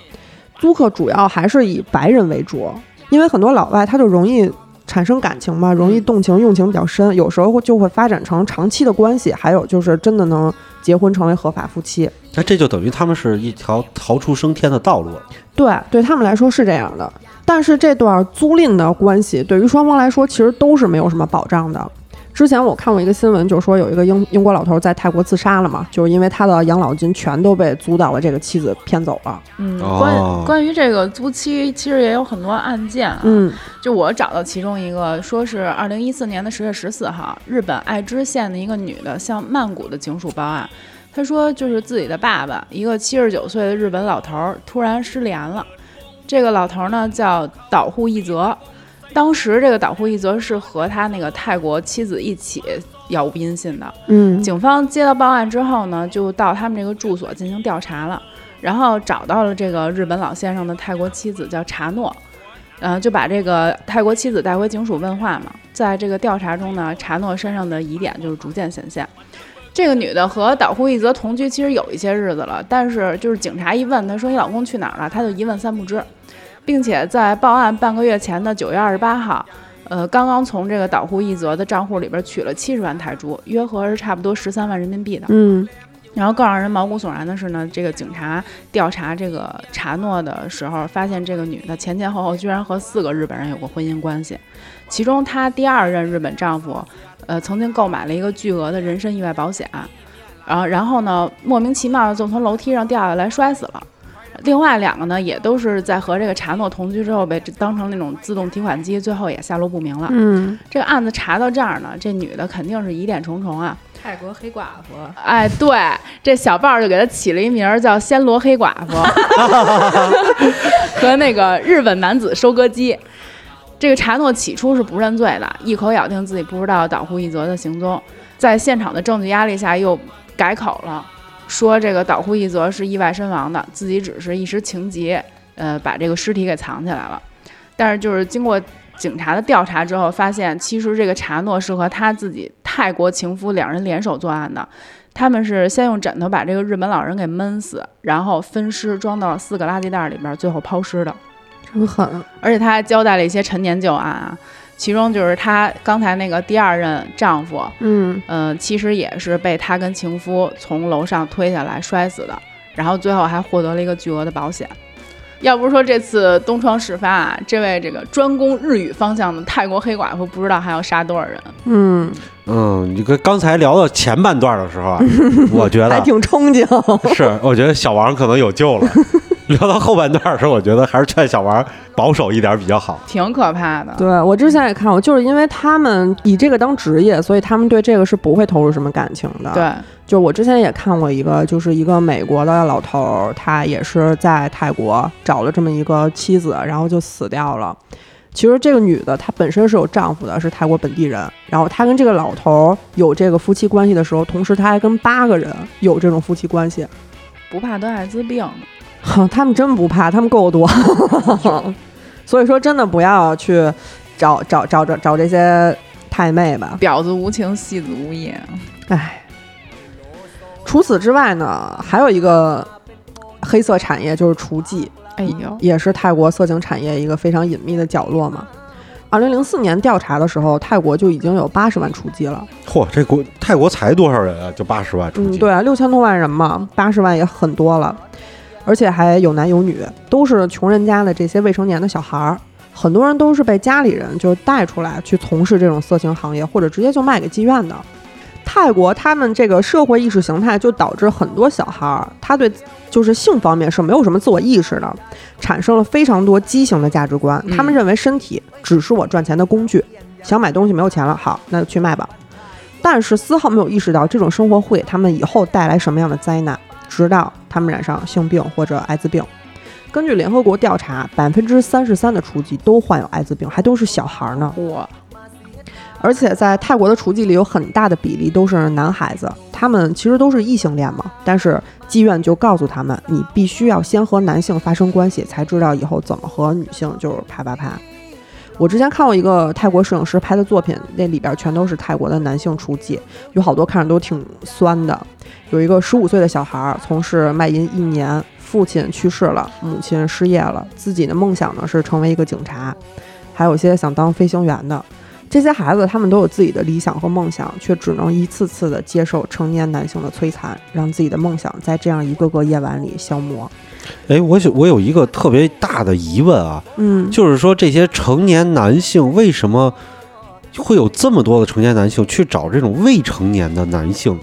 租客主要还是以白人为主，因为很多老外他就容易产生感情嘛，容易动情，用情比较深，有时候就会发展成长期的关系，还有就是真的能结婚成为合法夫妻。那这就等于他们是一条逃出升天的道路了。对，对他们来说是这样的。但是这段租赁的关系对于双方来说，其实都是没有什么保障的。之前我看过一个新闻，就是说有一个英英国老头在泰国自杀了嘛，就是因为他的养老金全都被租到了这个妻子骗走了。关关于这个租期，其实也有很多案件啊。嗯就我找到其中一个，说是二零一四年的十月十四号，日本爱知县的一个女的向曼谷的警署报案，她说就是自己的爸爸，一个七十九岁的日本老头儿突然失联了。这个老头儿呢叫岛户一则，当时这个岛户一则是和他那个泰国妻子一起杳无音信的。嗯警方接到报案之后呢，就到他们这个住所进行调查了，然后找到了这个日本老先生的泰国妻子叫查诺，呃，就把这个泰国妻子带回警署问话嘛。在这个调查中呢，查诺身上的疑点就是逐渐显现。这个女的和岛户一则同居，其实有一些日子了，但是就是警察一问她说你老公去哪儿了，她就一问三不知，并且在报案半个月前的九月二十八号，呃，刚刚从这个岛户一泽的账户里边取了七十万泰铢，约合是差不多十三万人民币的。嗯然后更让人毛骨悚然的是呢，这个警察调查这个查诺的时候，发现这个女的前前后后居然和四个日本人有过婚姻关系，其中她第二任日本丈夫，呃，曾经购买了一个巨额的人身意外保险，然后然后呢，莫名其妙的就从楼梯上掉下来摔死了。另外两个呢，也都是在和这个查诺同居之后被当成那种自动提款机，最后也下落不明了。嗯这个案子查到这儿呢，这女的肯定是疑点重重啊。泰国黑寡妇，哎，对，这小豹儿就给她起了一名儿叫“暹罗黑寡妇”，和那个日本男子收割机。这个查诺起初是不认罪的，一口咬定自己不知道岛户一泽的行踪，在现场的证据压力下又改口了，说这个岛户一则是意外身亡的，自己只是一时情急，呃，把这个尸体给藏起来了。但是就是经过警察的调查之后，发现其实这个查诺是和他自己泰国情夫两人联手作案的。他们是先用枕头把这个日本老人给闷死，然后分尸装到四个垃圾袋里边，最后抛尸的。真狠。而且他还交代了一些陈年旧案啊，其中就是她刚才那个第二任丈夫，嗯嗯、其实也是被她跟情夫从楼上推下来摔死的，然后最后还获得了一个巨额的保险。要不是说这次东窗事发啊，这位这个专攻日语方向的泰国黑寡妇不知道还要杀多少人。嗯，嗯，你跟刚才聊到前半段的时候啊，我觉得还挺憧憬。是，我觉得小王可能有救了。聊到后半段的时候，我觉得还是劝小王保守一点比较好。挺可怕的。对我之前也看过，就是因为他们以这个当职业，所以他们对这个是不会投入什么感情的。对，就我之前也看过一个，就是一个美国的老头儿，他也是在泰国找了这么一个妻子，然后就死掉了。其实这个女的她本身是有丈夫的，是泰国本地人。然后她跟这个老头儿有这个夫妻关系的时候，同时她还跟八个人有这种夫妻关系。不怕得艾滋病。哼，他们真不怕，他们够多。所以说，真的不要去找找找找找这些太妹吧。婊子无情，戏子无义。唉，除此之外呢，还有一个黑色产业就是厨妓，哎呦，也是泰国色情产业一个非常隐秘的角落嘛。二零零四年调查的时候，泰国就已经有八十万雏妓了。嚯，这国泰国才多少人啊？就八十万出嗯，对啊，六千多万人嘛，八十万也很多了，而且还有男有女，都是穷人家的这些未成年的小孩儿。很多人都是被家里人就带出来去从事这种色情行业，或者直接就卖给妓院的。泰国他们这个社会意识形态就导致很多小孩儿他对就是性方面是没有什么自我意识的，产生了非常多畸形的价值观。他们认为身体只是我赚钱的工具，想买东西没有钱了，好，那就去卖吧。但是丝毫没有意识到这种生活会给他们以后带来什么样的灾难，直到他们染上性病或者艾滋病。根据联合国调查，百分之三十三的雏妓都患有艾滋病，还都是小孩儿呢。哇而且在泰国的雏妓里有很大的比例都是男孩子，他们其实都是异性恋嘛，但是妓院就告诉他们，你必须要先和男性发生关系，才知道以后怎么和女性就是啪啪啪。我之前看过一个泰国摄影师拍的作品，那里边全都是泰国的男性雏妓，有好多看着都挺酸的。有一个十五岁的小孩儿从事卖淫一年，父亲去世了，母亲失业了，自己的梦想呢是成为一个警察，还有些想当飞行员的。这些孩子他们都有自己的理想和梦想，却只能一次次的接受成年男性的摧残，让自己的梦想在这样一个个夜晚里消磨。哎，我有我有一个特别大的疑问啊，嗯，就是说这些成年男性为什么会有这么多的成年男性去找这种未成年的男性？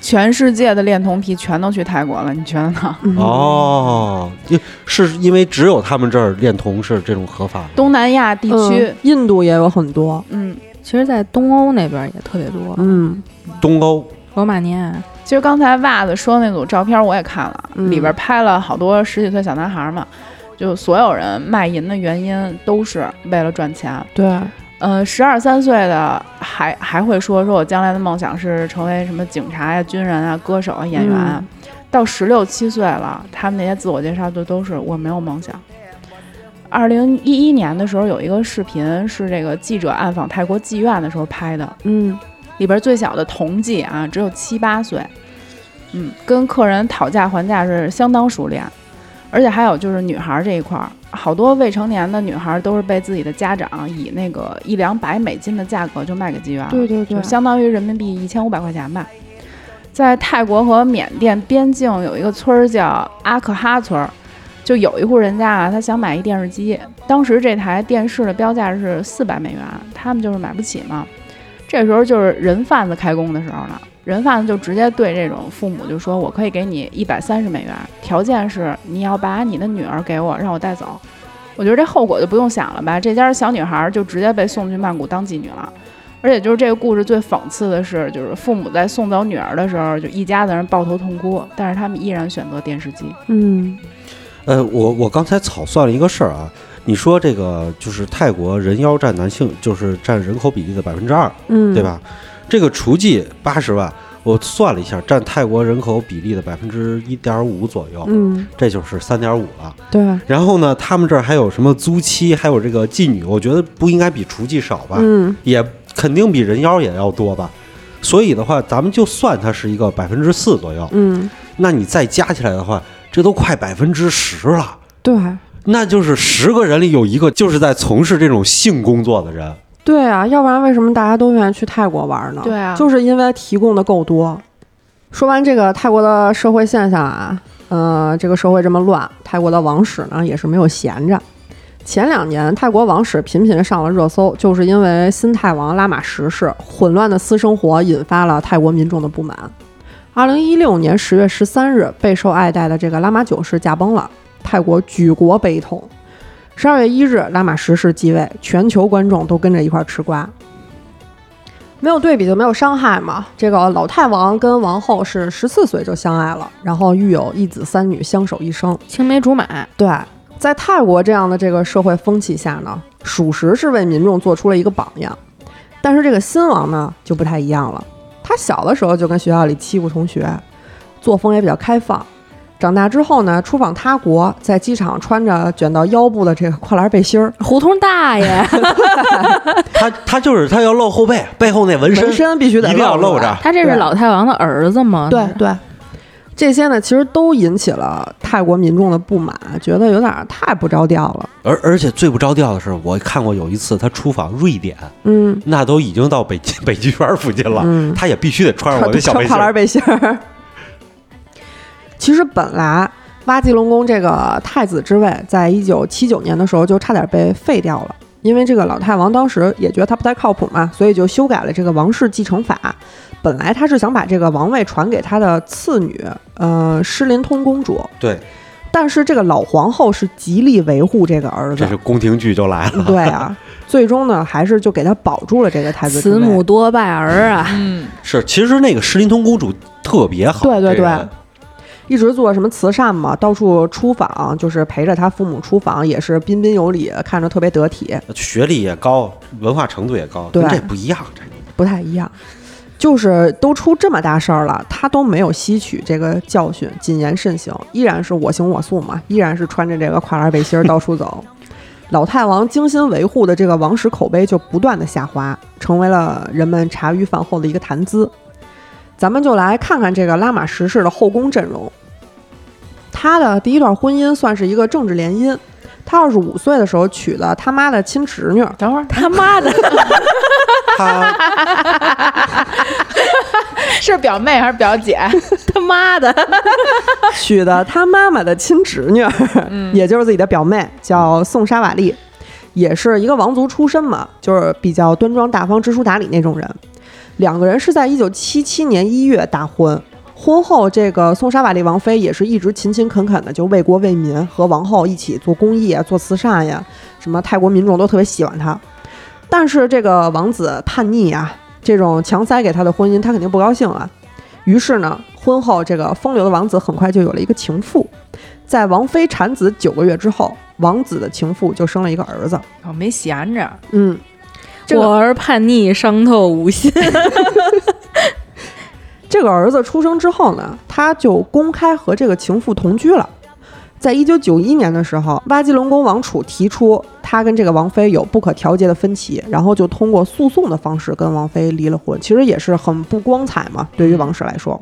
全世界的恋童癖全都去泰国了，你觉得呢？嗯，哦，是因为只有他们这儿恋童是这种合法的。东南亚地区嗯，印度也有很多。嗯，其实，在东欧那边也特别多，嗯东欧罗马尼亚，其实刚才袜子说那组照片我也看了，嗯里边拍了好多十几岁小男孩嘛，就所有人卖淫的原因都是为了赚钱。对，呃，十二三岁的还还会说说我将来的梦想是成为什么警察呀、军人啊、歌手啊、演员啊。到十六七岁了，他们那些自我介绍就都是我没有梦想。二零一一年的时候，有一个视频是这个记者暗访泰国妓院的时候拍的，嗯里边最小的同济啊，只有七八岁，嗯，跟客人讨价还价是相当熟练，而且还有就是女孩这一块儿，好多未成年的女孩都是被自己的家长以那个一两百美金的价格就卖给妓院了，对对对就，相当于人民币一千五百块钱吧。在泰国和缅甸边境有一个村儿叫阿克哈村儿，就有一户人家啊，他想买一电视机，当时这台电视的标价是四百美元，他们就是买不起嘛。这时候就是人贩子开工的时候了，人贩子就直接对这种父母就说：“我可以给你一百三十美元，条件是你要把你的女儿给我，让我带走。”我觉得这后果就不用想了吧，这家小女孩就直接被送去曼谷当妓女了。而且就是这个故事最讽刺的是，就是父母在送走女儿的时候，就一家子人抱头痛哭，但是他们依然选择电视机。嗯呃，我我刚才草算了一个事儿啊，你说这个就是泰国人妖占男性就是占人口比例的百分之二，嗯，对？吧？这个雏妓八十万，我算了一下，占泰国人口比例的百分之一点五左右，嗯，这就是三点五了。对，然后呢，他们这儿还有什么租妻，还有这个妓女，我觉得不应该比雏妓少吧，嗯也肯定比人妖也要多吧。所以的话，咱们就算它是一个百分之四左右，嗯，那你再加起来的话，这都快百分之十了。对那就是十个人里有一个就是在从事这种性工作的人。对啊，要不然为什么大家都愿意去泰国玩呢？对啊就是因为提供的够多。说完这个泰国的社会现象啊，呃，这个社会这么乱，泰国的王室呢也是没有闲着。前两年，泰国王室频频上了热搜，就是因为新泰王拉玛十世混乱的私生活引发了泰国民众的不满。二零一六年十月十三日，备受爱戴的这个拉玛九世驾崩了，泰国举国悲痛。十二月一日，拉玛十世继位，全球观众都跟着一块儿吃瓜。没有对比就没有伤害嘛。这个老泰王跟王后是十四岁就相爱了，然后育有一子三女，相守一生。青梅竹马，对，在泰国这样的这个社会风气下呢，属实是为民众做出了一个榜样。但是这个新王呢就不太一样了，他小的时候就跟学校里欺负同学，作风也比较开放。长大之后呢，出访他国，在机场穿着卷到腰部的这个跨栏背心儿，胡同大爷，他他就是他要露后背，背后那纹身纹身必须得一定要露着。他这是老太王的儿子吗？对对，这些呢，其实都引起了泰国民众的不满，觉得有点太不着调了。而而且最不着调的是，我看过有一次他出访瑞典，嗯，那都已经到北极北极圈附近了，嗯他也必须得穿上我的小背心儿。穿跨栏背心儿。其实本来挖吉隆宫这个太子之位，在一九七九年的时候就差点被废掉了，因为这个老太王当时也觉得他不太靠谱嘛，所以就修改了这个王室继承法。本来他是想把这个王位传给他的次女，呃，施林通公主，对，但是这个老皇后是极力维护这个儿子这是，宫廷剧就来了。对啊，最终呢还是就给他保住了这个太子慈。母多败儿啊！嗯，是，其实那个石林通公主特别好，对对对这个，一直做什么慈善嘛，到处出访，就是陪着他父母出访，也是彬彬有礼，看着特别得体，学历也高，文化程度也高，对这不一样。这不太一样。就是都出这么大事儿了，他都没有吸取这个教训，谨言慎行，依然是我行我素嘛，依然是穿着这个跨栏背心儿到处走。老太王精心维护的这个王室口碑就不断的下滑，成为了人们茶余饭后的一个谈资。咱们就来看看这个拉玛十世的后宫阵容。他的第一段婚姻算是一个政治联姻，他二十五岁的时候娶了他妈的亲侄女，等会儿他妈的，他 是表妹还是表姐？他妈的，娶的他妈妈的亲侄女，也就是自己的表妹，叫宋莎瓦利，也是一个王族出身嘛，就是比较端庄大方、知书达理那种人。两个人是在一九七七年一月大婚，婚后这个宋莎瓦利王妃也是一直勤勤恳恳的就为国为民，和王后一起做公益啊、做慈善呀，什么泰国民众都特别喜欢她。但是这个王子叛逆啊，这种强塞给他的婚姻，他肯定不高兴啊。于是呢，婚后这个风流的王子很快就有了一个情妇。在王妃产子九个月之后，王子的情妇就生了一个儿子。哦没闲着，嗯，这个我儿叛逆，伤透吾心。这个儿子出生之后呢，他就公开和这个情妇同居了。在一九九一年的时候，巴基隆宫王储提出他跟这个王妃有不可调节的分歧，然后就通过诉讼的方式跟王妃离了婚。其实也是很不光彩嘛，对于王室来说，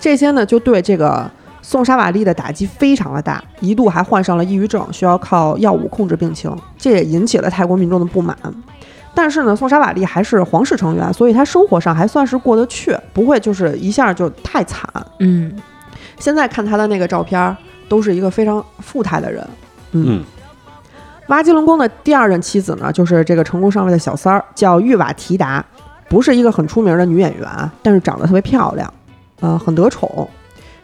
这些呢就对这个宋沙瓦利的打击非常的大，一度还患上了抑郁症，需要靠药物控制病情，这也引起了泰国民众的不满。但是呢，宋莎瓦利还是皇室成员，所以他生活上还算是过得去，不会就是一下就太惨。嗯，现在看他的那个照片，都是一个非常富态的人。嗯，挖吉隆宫的第二任妻子呢，就是这个成功上位的小三儿，叫玉瓦提达，不是一个很出名的女演员啊，但是长得特别漂亮，呃，很得宠。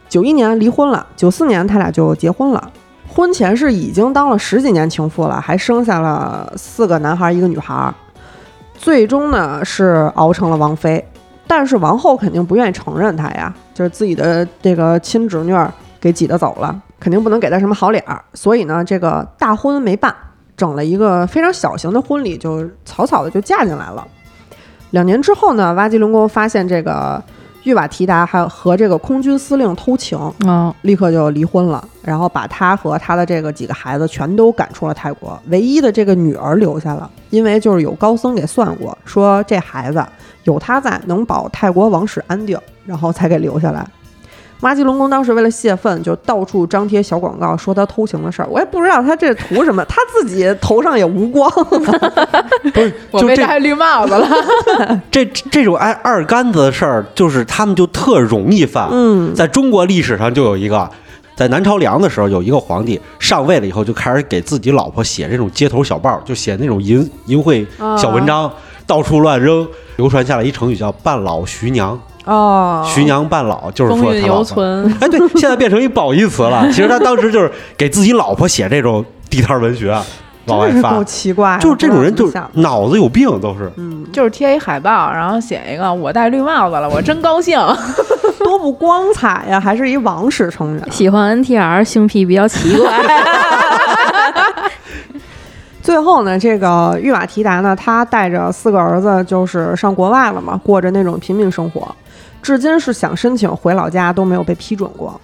九一年离婚了，九四年他俩就结婚了。婚前是已经当了十几年情妇了，还生下了四个男孩一个女孩。最终呢是熬成了王妃，但是王后肯定不愿意承认她呀，就是自己的这个亲侄女儿给挤得走了，肯定不能给她什么好脸儿，所以呢这个大婚没办，整了一个非常小型的婚礼，就草草的就嫁进来了。两年之后呢，挖吉隆宫发现这个玉瓦提达还有和这个空军司令偷情，哦，立刻就离婚了，然后把他和他的这个几个孩子全都赶出了泰国，唯一的这个女儿留下了，因为就是有高僧给算过，说这孩子有他在能保泰国王室安定，然后才给留下来。挖吉龙宫当时为了泄愤，就到处张贴小广告，说他偷情的事儿。我也不知道他这图什么，他自己头上也无光。不是，我就这被戴绿帽子了。这这种挨二杆子的事儿，就是他们就特容易犯。嗯，在中国历史上就有一个，在南朝梁的时候，有一个皇帝上位了以后，就开始给自己老婆写这种街头小报，就写那种淫淫秽小文章，到处乱扔。流传下来一成语叫“半老徐娘”，哦，徐娘半老就是风韵犹说他老。哎，对，现在变成一褒义词了。其实他当时就是给自己老婆写这种地摊文学，往外发真是够，奇怪，就是这种人就不知道怎么想脑子有病，都是。嗯，就是贴一海报，然后写一个“我戴绿帽子了，我真高兴 多不光彩呀，还是一王室成员。喜欢 NTR，性癖比较奇怪。最后呢，这个玉马提达呢，他带着四个儿子就是上国外了嘛，过着那种平民生活，至今是想申请回老家都没有被批准过。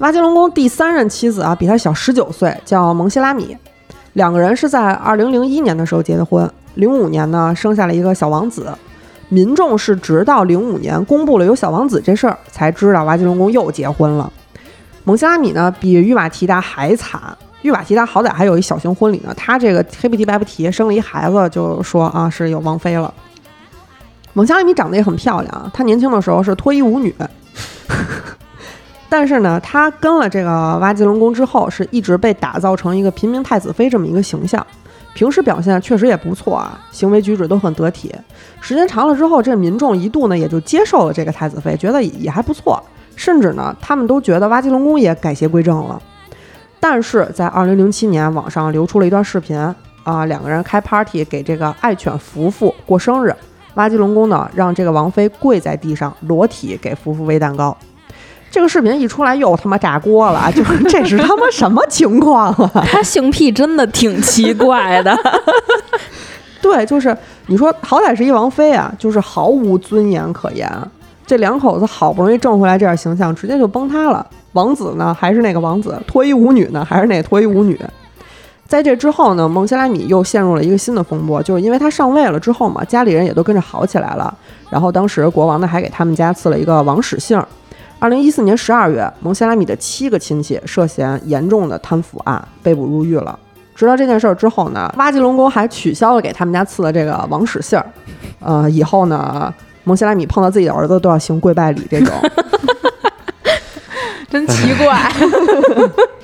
挖吉隆宫第三任妻子啊，比他小十九岁，叫蒙希拉米，两个人是在二零零一年的时候结的婚，零五年呢生下了一个小王子。民众是直到零五年公布了有小王子这事儿，才知道瓦吉隆宫又结婚了。蒙希拉米呢，比玉瓦提达还惨。玉瓦提达好歹还有一小型婚礼呢，他这个黑不提白不提，生了一孩子就说啊是有王妃了。蒙希拉米长得也很漂亮啊，她年轻的时候是脱衣舞女，但是呢，她跟了这个挖吉隆宫之后，是一直被打造成一个平民太子妃这么一个形象。平时表现确实也不错啊，行为举止都很得体。时间长了之后，这民众一度呢也就接受了这个太子妃，觉得也还不错，甚至呢他们都觉得挖吉隆宫也改邪归正了。但是在二零零七年，网上流出了一段视频啊，两个人开 party 给这个爱犬福福过生日，瓦吉龙宫呢让这个王妃跪在地上裸体给福福喂蛋糕。这个视频一出来又他妈炸锅了，就是这是他妈什么情况啊？他性癖真的挺奇怪的。对，就是你说好歹是一王妃啊，就是毫无尊严可言。这两口子好不容易挣回来这点形象，直接就崩塌了。王子呢还是那个王子，脱衣舞女呢还是那脱衣舞女。在这之后呢，蒙希拉米又陷入了一个新的风波，就是因为他上位了之后嘛，家里人也都跟着好起来了。然后当时国王呢还给他们家赐了一个王室姓。二零一四年十二月，蒙希拉米的七个亲戚涉嫌严重的贪腐案被捕入狱了。知道这件事儿之后呢，瓦吉隆宫还取消了给他们家赐的这个王室姓儿。呃，以后呢，蒙希拉米碰到自己的儿子都要行跪拜礼这种。真奇怪。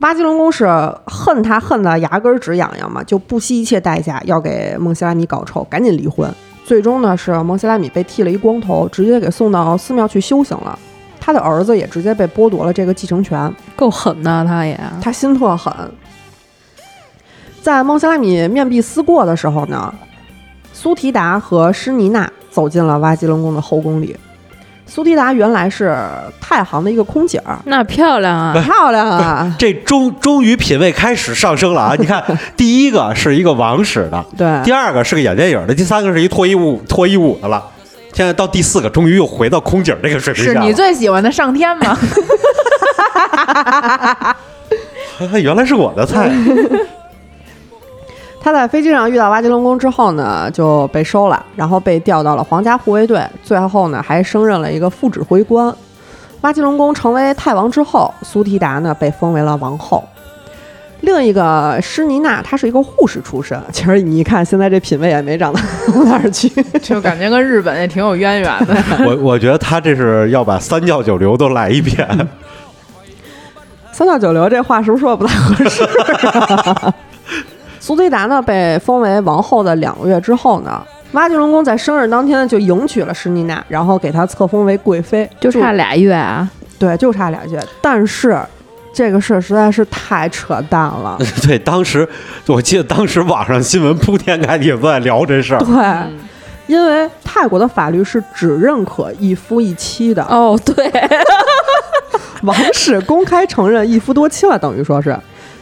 瓦吉隆宫是恨他恨得牙根儿直痒痒嘛，就不惜一切代价要给孟希拉米搞臭，赶紧离婚。最终呢，是孟希拉米被剃了一光头，直接给送到寺庙去修行了。他的儿子也直接被剥夺了这个继承权，够狠的，他也他心特狠。在孟希拉米面壁思过的时候呢，苏提达和施尼娜走进了瓦吉隆宫的后宫里。苏迪达原来是太行的一个空姐儿，那漂亮啊！漂亮啊！这终终于品味开始上升了啊！你看，第一个是一个王室的，对，第二个是个演电影的，第三个是一脱衣舞脱衣舞的了。现在到第四个，终于又回到空姐这个水平下了。是你最喜欢的上天吗？原来是我的菜。他在飞机上遇到瓦吉隆宫之后呢，就被收了，然后被调到了皇家护卫队，最后呢还升任了一个副指挥官。瓦吉隆宫成为泰王之后，苏提达呢被封为了王后。另一个施尼娜，她是一个护士出身，其实你一看现在这品味也没长到哪儿去。就感觉跟日本也挺有渊源的。我我觉得他这是要把三教九流都来一遍。三教九流这话是不是说的不太合适、苏菲达呢被封为王后的两个月之后呢，挖金龙宫在生日当天就迎娶了施妮娜，然后给她册封为贵妃，就差俩月啊。对，就差俩月。但是这个事儿实在是太扯淡了。对，当时我记得当时网上新闻铺天盖地都在聊这事儿。对，因为泰国的法律是只认可一夫一妻的，哦，对，王室公开承认一夫多妻了，等于说是，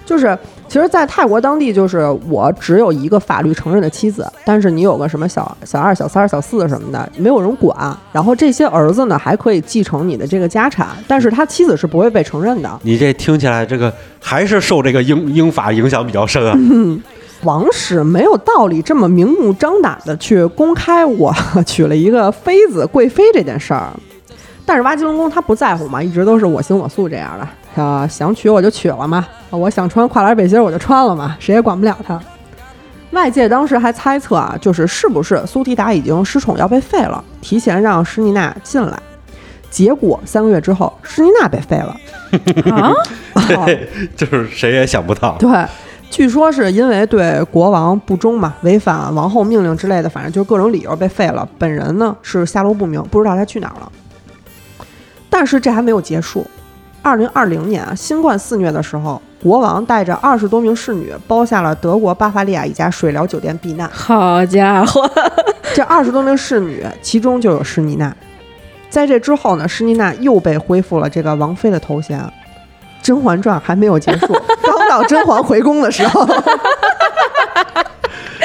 就是，其实，在泰国当地，就是我只有一个法律承认的妻子，但是你有个什么小小二、小三、小四什么的，没有人管。然后这些儿子呢，还可以继承你的这个家产，但是他妻子是不会被承认的。你这听起来这个还是受这个英英法影响比较深啊。王室没有道理这么明目张胆的去公开我 娶了一个妃子、贵妃这件事儿。但是挖吉隆宫他不在乎嘛，一直都是我行我素这样的啊，想娶我就娶了嘛，我想穿跨栏背心我就穿了嘛，谁也管不了他。外界当时还猜测啊，就是是不是苏提达已经失宠要被废了，提前让施妮娜进来。结果三个月之后，施妮娜被废了。啊，对，就是谁也想不到。对，据说是因为对国王不忠嘛，违反王后命令之类的，反正就各种理由被废了。本人呢是下落不明，不知道他去哪儿了。但是这还没有结束。二零二零年啊，新冠肆虐的时候，国王带着二十多名侍女包下了德国巴伐利亚一家水疗酒店避难。好家伙，这二十多名侍女，其中就有施妮娜。在这之后呢，施妮娜又被恢复了这个王妃的头衔。《甄嬛传》还没有结束，刚到甄嬛回宫的时候，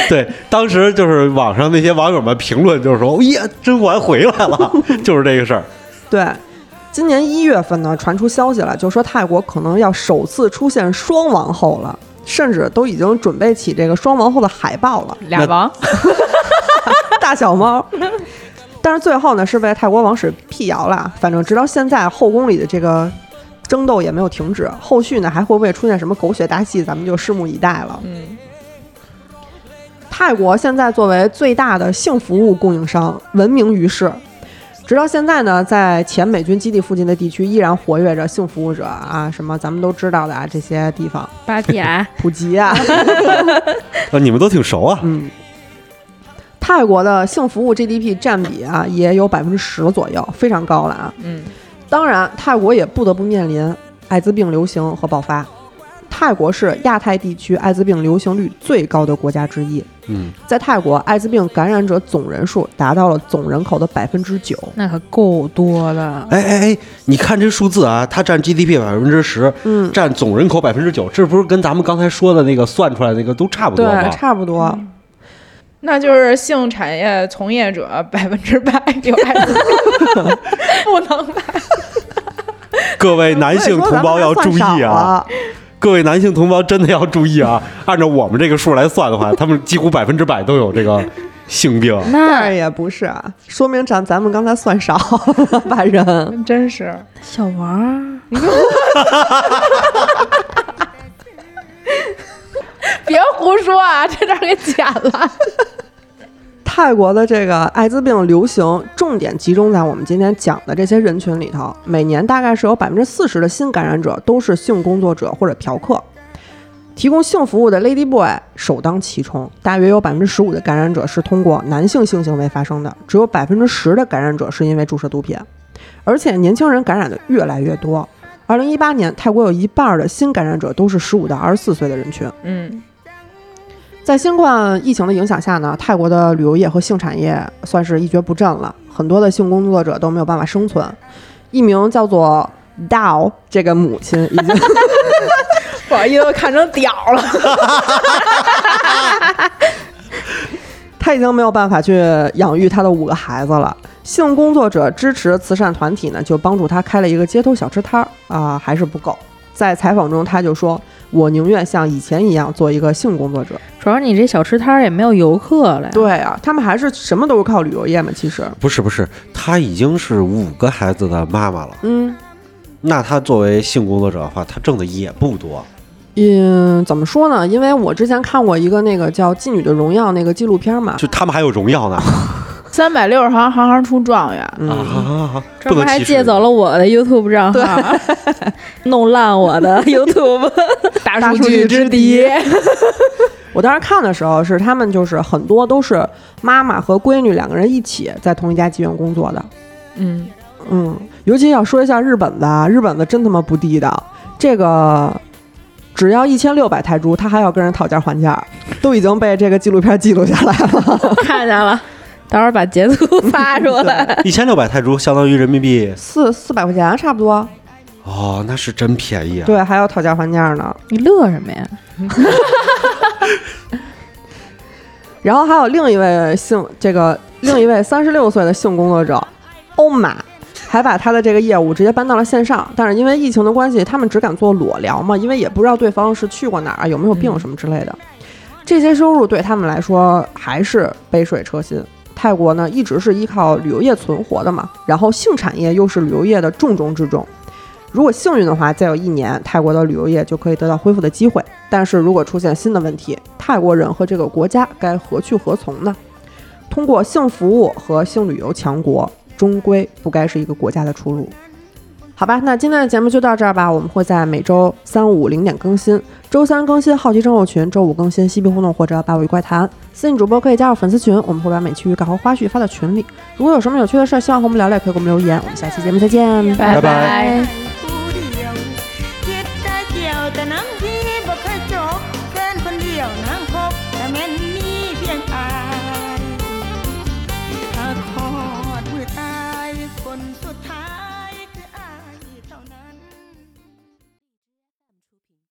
对，当时就是网上那些网友们评论，就是说，耶，甄嬛回来了，就是这个事儿。对，今年一月份呢，传出消息了，就说泰国可能要首次出现双王后了，甚至都已经准备起这个双王后的海报了。俩王，大小猫。但是最后呢，是被泰国王室辟谣了。反正直到现在，后宫里的这个争斗也没有停止。后续呢，还会不会出现什么狗血大戏，咱们就拭目以待了。嗯，泰国现在作为最大的性服务供应商，闻名于世。直到现在呢，在前美军基地附近的地区依然活跃着性服务者啊，什么咱们都知道的啊，这些地方，芭提雅，普吉啊，啊，你们都挺熟啊。嗯，泰国的性服务 GDP 占比啊，也有百分之十左右，非常高了啊。嗯，当然，泰国也不得不面临艾滋病流行和爆发。泰国是亚太地区艾滋病流行率最高的国家之一。嗯，在泰国，艾滋病感染者总人数达到了总人口的百分之九。那可够多的。哎哎哎，你看这数字啊，它占 GDP 百分之十，嗯，占总人口百分之九，这不是跟咱们刚才说的那个算出来那个都差不多吗对，？差不多。那就是性产业从业者百分之百有艾滋病，不能吧？各位男性同胞要注意啊！！各位男性同胞真的要注意啊！按照我们这个数来算的话，他们几乎百分之百都有这个性病。那也不是啊，说明咱咱们刚才算少了，把人。真是，小王儿，别胡说啊！这段给剪了。泰国的这个艾滋病流行重点集中在我们今天讲的这些人群里头，每年大概是有百分之四十的新感染者都是性工作者或者嫖客。提供性服务的 Lady Boy 首当其冲，大约有百分之十五的感染者是通过男性性行为发生的，只有百分之十的感染者是因为注射毒品，而且年轻人感染的越来越多。二零一八年，泰国有一半的新感染者都是十五到二十四岁的人群。嗯，在新冠疫情的影响下呢，泰国的旅游业和性产业算是一蹶不振了，很多的性工作者都没有办法生存。一名叫做 Dao 这个母亲已经 不好意思，我看成屌了。他已经没有办法去养育他的五个孩子了。性工作者支持慈善团体呢，就帮助他开了一个街头小吃摊儿啊，还是不够。在采访中，他就说：“我宁愿像以前一样做一个性工作者。主要你这小吃摊儿也没有游客了呀。”对啊，他们还是什么都是靠旅游业嘛。其实，不是不是，她已经是五个孩子的妈妈了。嗯那她作为性工作者的话，她挣的也不多。嗯，怎么说呢？因为我之前看过一个那个叫《妓女的荣耀》那个纪录片嘛，就他们还有荣耀呢。三百六十行，行行出状元。嗯，啊，专门还不能歧视借走了我的 YouTube 账号，弄烂我的 YouTube。大大数据之敌敌。我当时看的时候是他们就是很多都是妈妈和闺女两个人一起在同一家妓院工作的。嗯，嗯，尤其要说一下日本的，啊，日本的真他妈不地道，这个只要一千六百泰铢，他还要跟人讨价还价，都已经被这个纪录片记录下来了。看见了，到时候把截图 发出来。一千六百泰铢相当于人民币四四百块钱差不多，哦，那是真便宜啊！对，还要讨价还价呢。你乐什么呀？然后还有另一位性这个另一位三十六岁的性工作者欧玛，还把他的这个业务直接搬到了线上。但是因为疫情的关系，他们只敢做裸聊嘛，因为也不知道对方是去过哪儿、有没有病什么之类的。这些收入对他们来说还是杯水车薪。泰国呢一直是依靠旅游业存活的嘛，然后性产业又是旅游业的重中之重。如果幸运的话，再有一年，泰国的旅游业就可以得到恢复的机会。但是如果出现新的问题，泰国人和这个国家该何去何从呢？通过性服务和性旅游强国，终归不该是一个国家的出路。好吧，那今天的节目就到这儿吧。我们会在每周三五零点更新，周三更新好奇症候群，周五更新嬉皮互动或者八尾怪谈。私信主播可以加入粉丝群，我们会把每期预告和花絮发到群里。如果有什么有趣的事儿，希望和我们聊聊，可以给我们留言。我们下期节目再见，拜拜